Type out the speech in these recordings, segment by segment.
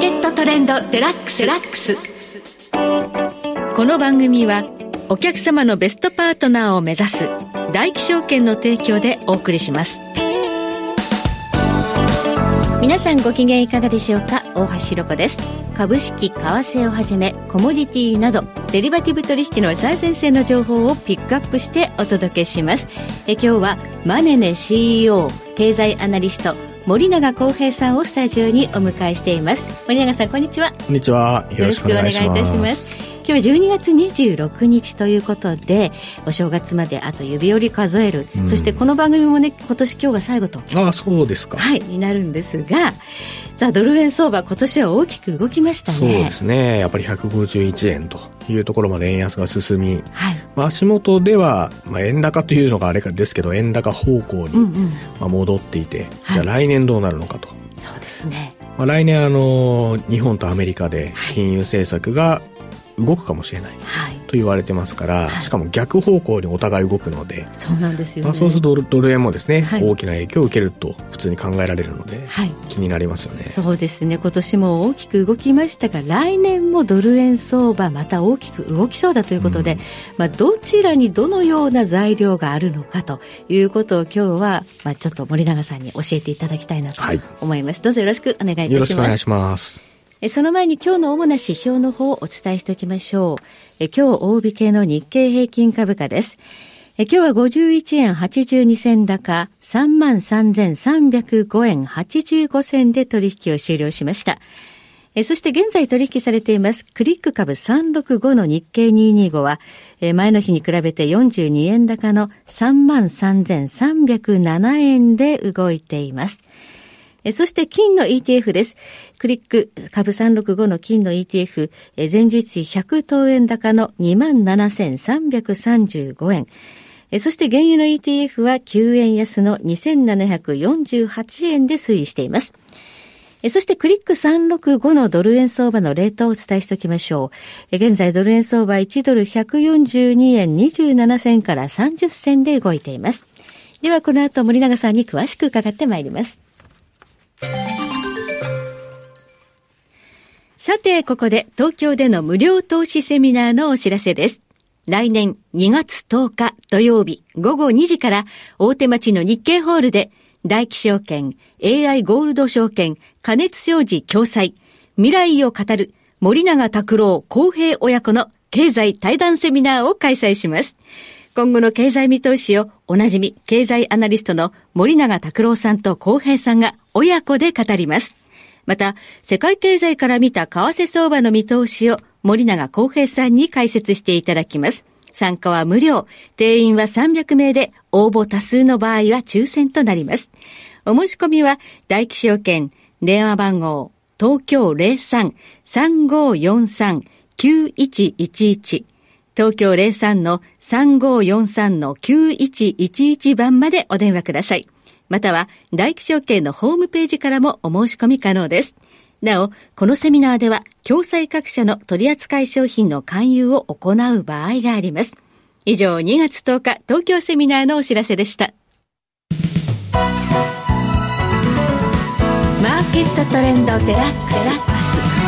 ーケットトレンドデラックス。ラックスこの番組はお客様のベストパートナーを目指す大気証券の提供でお送りします。皆さんご機嫌いかがでしょうか？大橋ひろ子です。株式為替をはじめコモディティなどデリバティブ取引の最前線の情報をピックアップしてお届けします。え今日はマネネ CEO 経済アナリスト森永康平さんをスタジオにお迎えしています。森永さんこんにちは。こんにちは。よろしくお願いいたします。今日は12月26日ということでお正月まであと指折り数える、うん、そしてこの番組もね今年今日が最後と。ああそうですか。はいになるんですがさあドル円相場今年は大きく動きましたね。そうですね。やっぱり151円というところまで円安が進み、はい。まあ、足元では、まあ、円高というのがあれかですけど円高方向に、まあ、戻っていて、じゃあ来年どうなるのかと、そうですね。まあ、来年あの日本とアメリカで金融政策が動くかもしれない、はい、と言われてますから、はい、しかも逆方向にお互い動くのでそうなんですよ、ね、まあ、そうするとドル円もですね、はい、大きな影響を受けると普通に考えられるので、気になりますよね。そうですね。今年も大きく動きましたが来年もドル円相場また大きく動きそうだということで、うん、まあ、どちらにどのような材料があるのかということを今日は、まあ、ちょっと森永さんに教えていただきたいなと思います、どうぞよろしくお願いいたします。よろしくお願いします。その前に今日の主な指標の方をお伝えしておきましょう。え今日大引けの日経平均株価です。え今日は51円82銭高、33,305円85銭で取引を終了しました。えそして現在取引されていますクリック株365の日経225は、え前の日に比べて42円高の33,307円で動いています。えそして金の ETF です。クリック株365の金の ETF、え前日比100等円高の27,335円。えそして原油の ETF は9円安の2748円で推移しています。そしてクリック365のドル円相場のレートをお伝えしておきましょう。現在ドル円相場1ドル142円27銭から30銭で動いています。ではこの後森永さんに詳しく伺ってまいります。さて、ここで東京での無料投資セミナーのお知らせです。来年2月10日土曜日午後2時から大手町の日経ホールで大気証券、AI ゴールド証券、加熱商事共催、未来を語る森永拓郎公平親子の経済対談セミナーを開催します。今後の経済見通しをおなじみ経済アナリストの森永拓郎さんと公平さんが親子で語ります。また、世界経済から見た為替相場の見通しを森永康平さんに解説していただきます。参加は無料。定員は300名で、応募多数の場合は抽選となります。お申し込みは、大気証券、電話番号、東京03-3543-9111東京03の3543の9111番までお電話ください。または大気証券のホームページからもお申し込み可能です。なお、このセミナーでは、共済各社の取扱い商品の勧誘を行う場合があります。以上、2月10日、東京セミナーのお知らせでした。マーケットトレンドデラックス。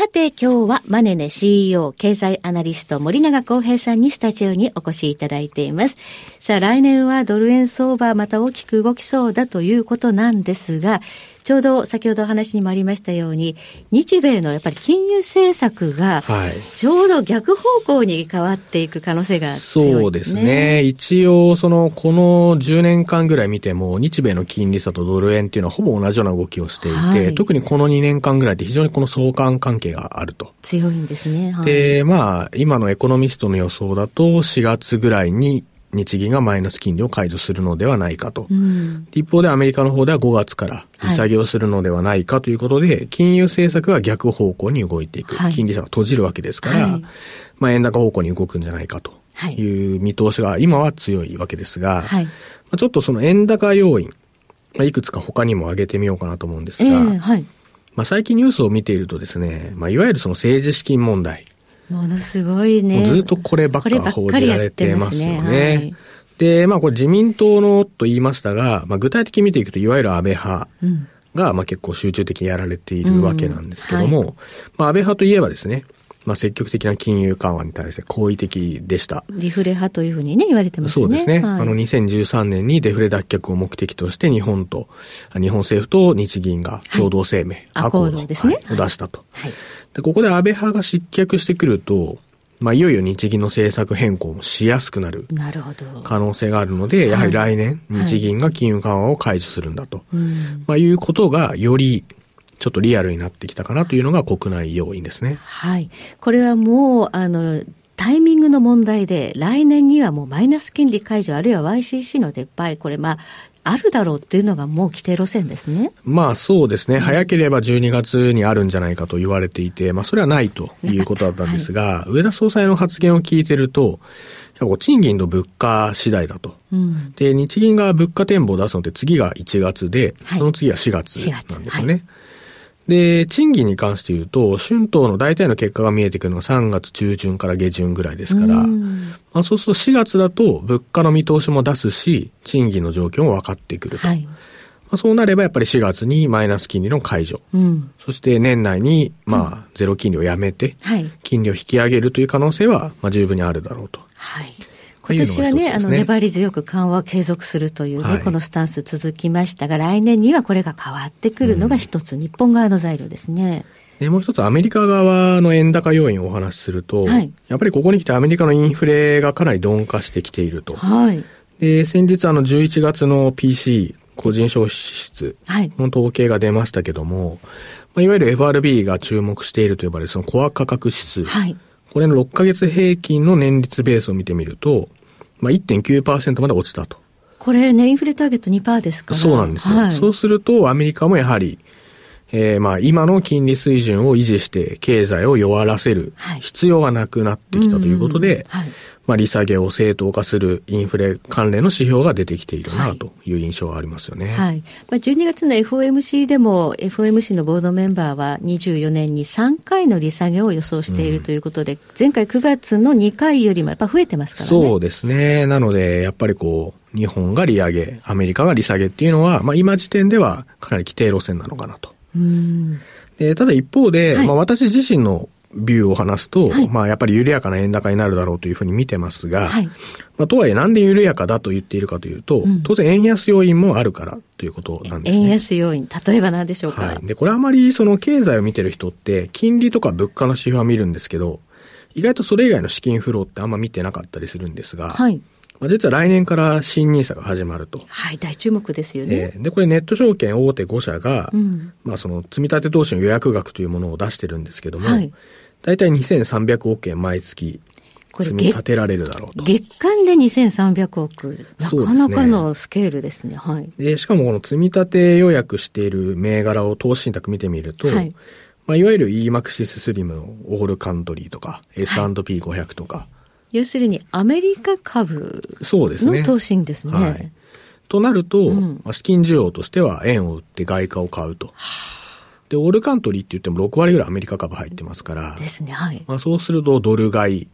さて今日はマネネ CEO 経済アナリスト森永康平さんにスタジオにお越しいただいています。さあ来年はドル円相場また大きく動きそうだということなんですが、ちょうど先ほどお話にもありましたように、日米のやっぱり金融政策が、ちょうど逆方向に変わっていく可能性が強い、ね、そうですね。一応、その、この10年間ぐらい見ても、日米の金利差とドル円っていうのはほぼ同じような動きをしていて、はい、特にこの2年間ぐらいって非常にこの相関関係があると。強いんですね。はい、で、まあ、今のエコノミストの予想だと、4月ぐらいに日銀がマイナス金利を解除するのではないかと。うん、一方でアメリカの方では5月から利下げをするのではないかということで、はい、金融政策が逆方向に動いていく。はい、金利差が閉じるわけですから、はい、まあ円高方向に動くんじゃないかという見通しが今は強いわけですが、まあ、ちょっとその円高要因、まあ、いくつか他にも挙げてみようかなと思うんですが、えー、まあ、最近ニュースを見ているとですね、まあ、いわゆるその政治資金問題、ものすごいね。ずっとこればっか報じられてますよね。ねはい、で、まあこれ自民党のと言いましたが、まあ具体的に見ていくと、いわゆる安倍派が、まあ結構集中的にやられているわけなんですけども、うん。はい、まあ安倍派といえばですね、まあ、積極的な金融緩和に対して好意的でした。リフレ派というふうにね、言われてますね。そうですね。はい、あの、2013年にデフレ脱却を目的として日本と、日本政府と日銀が共同声明、はい、アコードですね、はい、を出したと。はい、で、ここで安倍派が失脚してくると、まあ、いよいよ日銀の政策変更もしやすくなる可能性があるので、やはり来年、日銀が金融緩和を解除するんだと、まあ、いうことがよりちょっとリアルになってきたかなというのが国内要因ですね。はい。これはもう、あの、タイミングの問題で、来年にはもうマイナス金利解除、あるいは YCC の撤廃、これまあ、あるだろうっていうのがもう規定路線ですね。まあそうですね。早ければ12月にあるんじゃないかと言われていて、まあそれはないということだったんですが、はい、上田総裁の発言を聞いてると、賃金と物価次第だと。うん、で、日銀が物価展望を出すのって次が1月で、はい、その次は4月なんですよね。で、賃金に関して言うと、春闘の大体の結果が見えてくるのが3月中旬から下旬ぐらいですから、まあ、そうすると4月だと物価の見通しも出すし、賃金の状況も分かってくると。はい、まあ、そうなればやっぱり4月にマイナス金利の解除、うん、そして年内にまあゼロ金利をやめて、金利を引き上げるという可能性はまあ十分にあるだろうと。はい今年はね、ねあの、粘り強く緩和を継続するというね、はい、このスタンス続きましたが、来年にはこれが変わってくるのが一つ、うん、日本側の材料ですね。で、もう一つアメリカ側の円高要因をお話しすると、はい、やっぱりここに来てアメリカのインフレがかなり鈍化してきていると。はい、で、先日あの11月の PC 個人消費支出の統計が出ましたけども、はい、いわゆる FRB が注目していると呼ばれるそのコア価格指数。はい、これの6ヶ月平均の年率ベースを見てみると、まあ、1.9%まで落ちたと。これね、インフレターゲット2%ですから。そうなんですよ。はい、そうすると、アメリカもやはり、えー、まあ今の金利水準を維持して経済を弱らせる必要がなくなってきたということで、はい、まあ利下げを正当化するインフレ関連の指標が出てきているなという印象がありますよね。はい。まあ、12月の FOMC でも FOMC のボードメンバーは24年に3回の利下げを予想しているということで、うん、前回9月の2回よりもやっぱ増えてますからね。そうですね。なので、やっぱりこう、日本が利上げ、アメリカが利下げっていうのは、まあ今時点ではかなり規定路線なのかなと。でただ一方で、はい、まあ、私自身のビューを話すと、はい、まあやっぱり緩やかな円高になるだろうというふうに見てますが、はい、まあとはいえなんで緩やかだと言っているかというと、うん、当然円安要因もあるからということなんですね。円安要因、例えば何でしょうか。はい。で、これあまりその経済を見てる人って金利とか物価の指標は見るんですけど、意外とそれ以外の資金フローってあんま見てなかったりするんですが、はい。まあ、実は来年から新ニーサが始まると。はい、大注目ですよね。えー、で、これネット証券大手5社が、うん、まあその積立投資の予約額というものを出してるんですけども、はい、大体2300億円毎月積み立てられるだろうと。月間で2300億。なかなかのスケールですね。はい。で、しかもこの積み立て予約している銘柄を投資信託見てみると、はい、まあ、いわゆる EMAXIS スリムのオールカントリーとか、S&P500 とか、はい要するにアメリカ株の投資ですね。すねはい、となると、うん、資金需要としては円を売って外貨を買うと。で、オールカントリーって言っても6割ぐらいアメリカ株入ってますから。ですね、はい。まあそうするとドル買い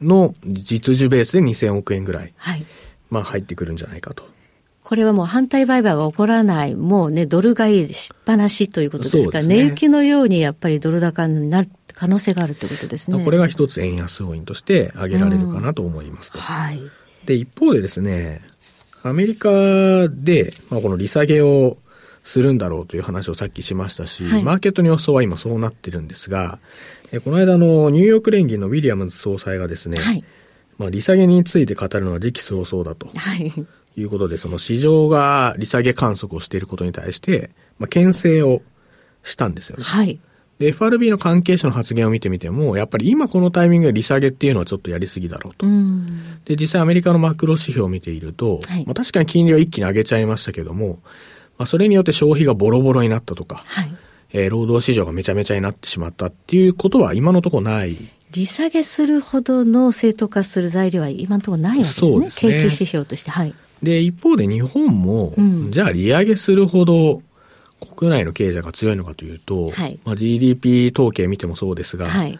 の実需ベースで2000億円ぐらい、はい。まあ入ってくるんじゃないかと。これはもう反対売買が起こらない、もうね、ドル買いしっぱなしということですから、ね、値行きのようにやっぱりドル高になる可能性があるということですね。これが一つ円安要因として挙げられるかなと思います、うん、はい。で、一方でですね、アメリカで、まあ、この利下げをするんだろうという話をさっきしましたし、はい、マーケットの予想は今そうなってるんですが、えこの間のニューヨーク連銀のウィリアムズ総裁がですね、はい、まあ、利下げについて語るのは時期尚早だと。はい。いうことで、その市場が利下げ観測をしていることに対して、まあ、牽制をしたんですよね。はい。で、FRB の関係者の発言を見てみても、やっぱり今このタイミングで利下げっていうのはちょっとやりすぎだろうと。うで、実際アメリカのマクロ指標を見ていると、はい、まあ、確かに金利は一気に上げちゃいましたけども、まあ、それによって消費がボロボロになったとか、はい、えー、労働市場がめちゃめちゃになってしまったっていうことは今のところない。利下げするほどの正当化する材料は今のところないわけですね。そうですね。景気指標として。はい。で、一方で日本も、うん、じゃあ利上げするほど国内の経済が強いのかというと、はい、まあ、GDP 統計見てもそうですが、はい、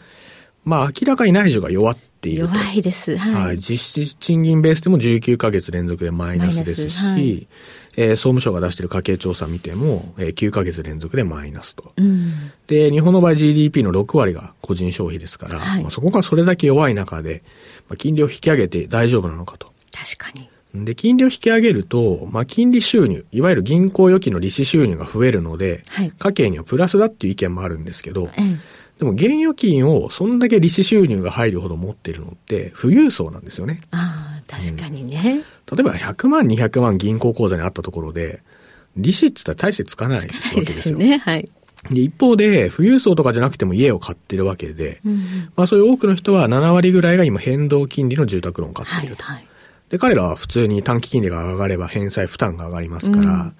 まあ明らかに内需が弱っっている弱いです。はい。はい、実質賃金ベースでも19ヶ月連続でマイナスですし、はい、えー、総務省が出している家計調査見ても、えー、9ヶ月連続でマイナスと。うん、で、日本の場合 GDP の6割が個人消費ですから、はい、まあ、そこがそれだけ弱い中で、まあ、金利を引き上げて大丈夫なのかと。確かに。で、金利を引き上げると、まあ、金利収入、いわゆる銀行預金の利子収入が増えるので、はい、家計にはプラスだっていう意見もあるんですけど、でも現預金をそんだけ利子収入が入るほど持っているのって富裕層なんですよね。ああ、確かにね、うん、例えば100万、200万銀行口座にあったところで、利子って言ったら大してつかないわけですよ。ね、はい。で、一方で、富裕層とかじゃなくても家を買ってるわけで、うん、まあそういう多くの人は7割ぐらいが今変動金利の住宅ローンを買っていると。はいはいで、彼らは普通に短期金利が上がれば返済負担が上がりますから、うん、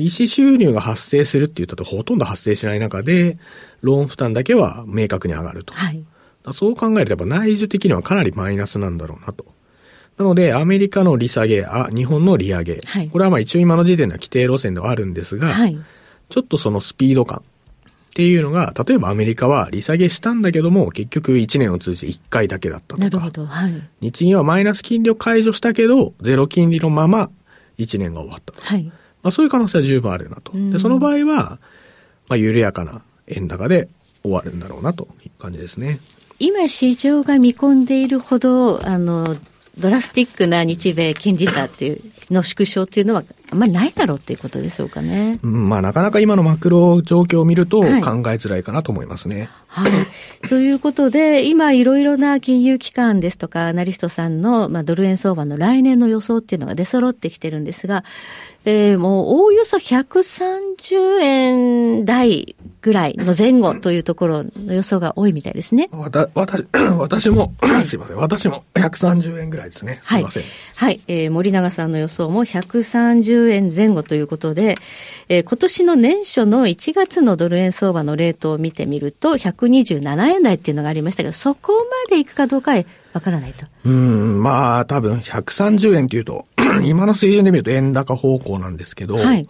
利子収入が発生するって言ったとほとんど発生しない中で、ローン負担だけは明確に上がると。はい、そう考えるとやっぱ内需的にはかなりマイナスなんだろうなと。なので、アメリカの利下げ、あ、日本の利上げ。はい、これはまあ一応今の時点では規定路線ではあるんですが、はい、ちょっとそのスピード感っていうのが、例えばアメリカは利下げしたんだけども、結局1年を通じて1回だけだったとか。なるほど。はい。日銀はマイナス金利を解除したけど、ゼロ金利のまま1年が終わったと。はい。まあそういう可能性は十分あるなと。で、その場合は、まあ緩やかな円高で終わるんだろうなという感じですね。今市場が見込んでいるほど、あの、ドラスティックな日米金利差っていうの縮小っていうのはあんまりないだろうっていうことでしょうかね。うん、まあなかなか今のマクロ状況を見ると考えづらいかなと思いますね。はい。はい、ということで、今いろいろな金融機関ですとかアナリストさんの、まあ、ドル円相場の来年の予想っていうのが出揃ってきてるんですが、えー、もうおおよそ130円台ぐらいの前後というところの予想が多いみたいですね。わた、私、私も、すいません。私も130円ぐらいですね。すいません。はい。はい、えー、森永さんの予想も130円前後ということで、えー、今年の年初の1月のドル円相場のレートを見てみると、127円台っていうのがありましたけど、そこまでいくかどうかわからないと。うん、まあ、多分130円っていうと、今の水準で見ると円高方向なんですけど、はい。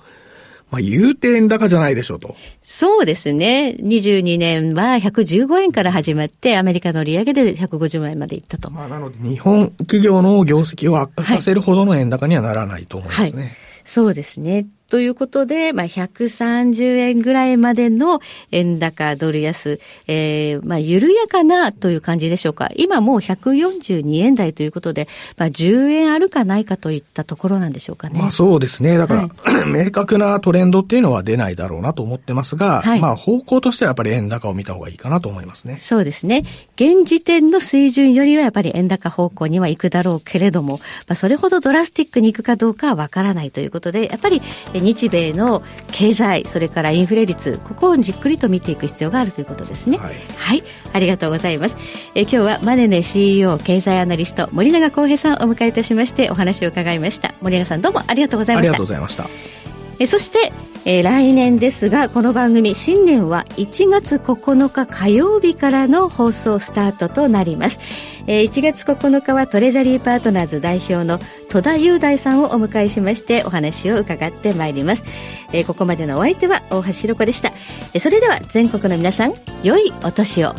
まあ、言うて円高じゃないでしょうと。そうですね。22年は115円から始まって、アメリカの利上げで150円までいったと。まあ、なので、日本企業の業績を悪化させるほどの円高にはならないと思いますね。はい、そうですね。ということで、まあ、130円ぐらいまでの円高ドル安、えー、まあ、緩やかなという感じでしょうか。今もう142円台ということで、まあ、10円あるかないかといったところなんでしょうかね。まあ、そうですね。だから、はい、明確なトレンドっていうのは出ないだろうなと思ってますが、はい、まあ、方向としてはやっぱり円高を見た方がいいかなと思いますね。そうですね。現時点の水準よりはやっぱり円高方向には行くだろうけれども、まあ、それほどドラスティックに行くかどうかはわからないということで、やっぱり日米の経済それからインフレ率ここをじっくりと見ていく必要があるということですね。はい、はい、ありがとうございます。え今日はマネネ CEO 経済アナリスト森永康平さんをお迎えいたしましてお話を伺いました。森永さんどうもありがとうございました。ありがとうございましたえそしてえー、来年ですがこの番組新年は1月9日火曜日からの放送スタートとなります、えー、1月9日はトレジャリーパートナーズ代表の戸田雄大さんをお迎えしましてお話を伺ってまいります、えー、ここまでのお相手は大橋ろ子でした、えー、それでは全国の皆さん良いお年を。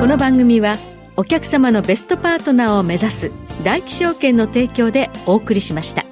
この番組はお客様のベストパートナーを目指す大気証券の提供でお送りしました。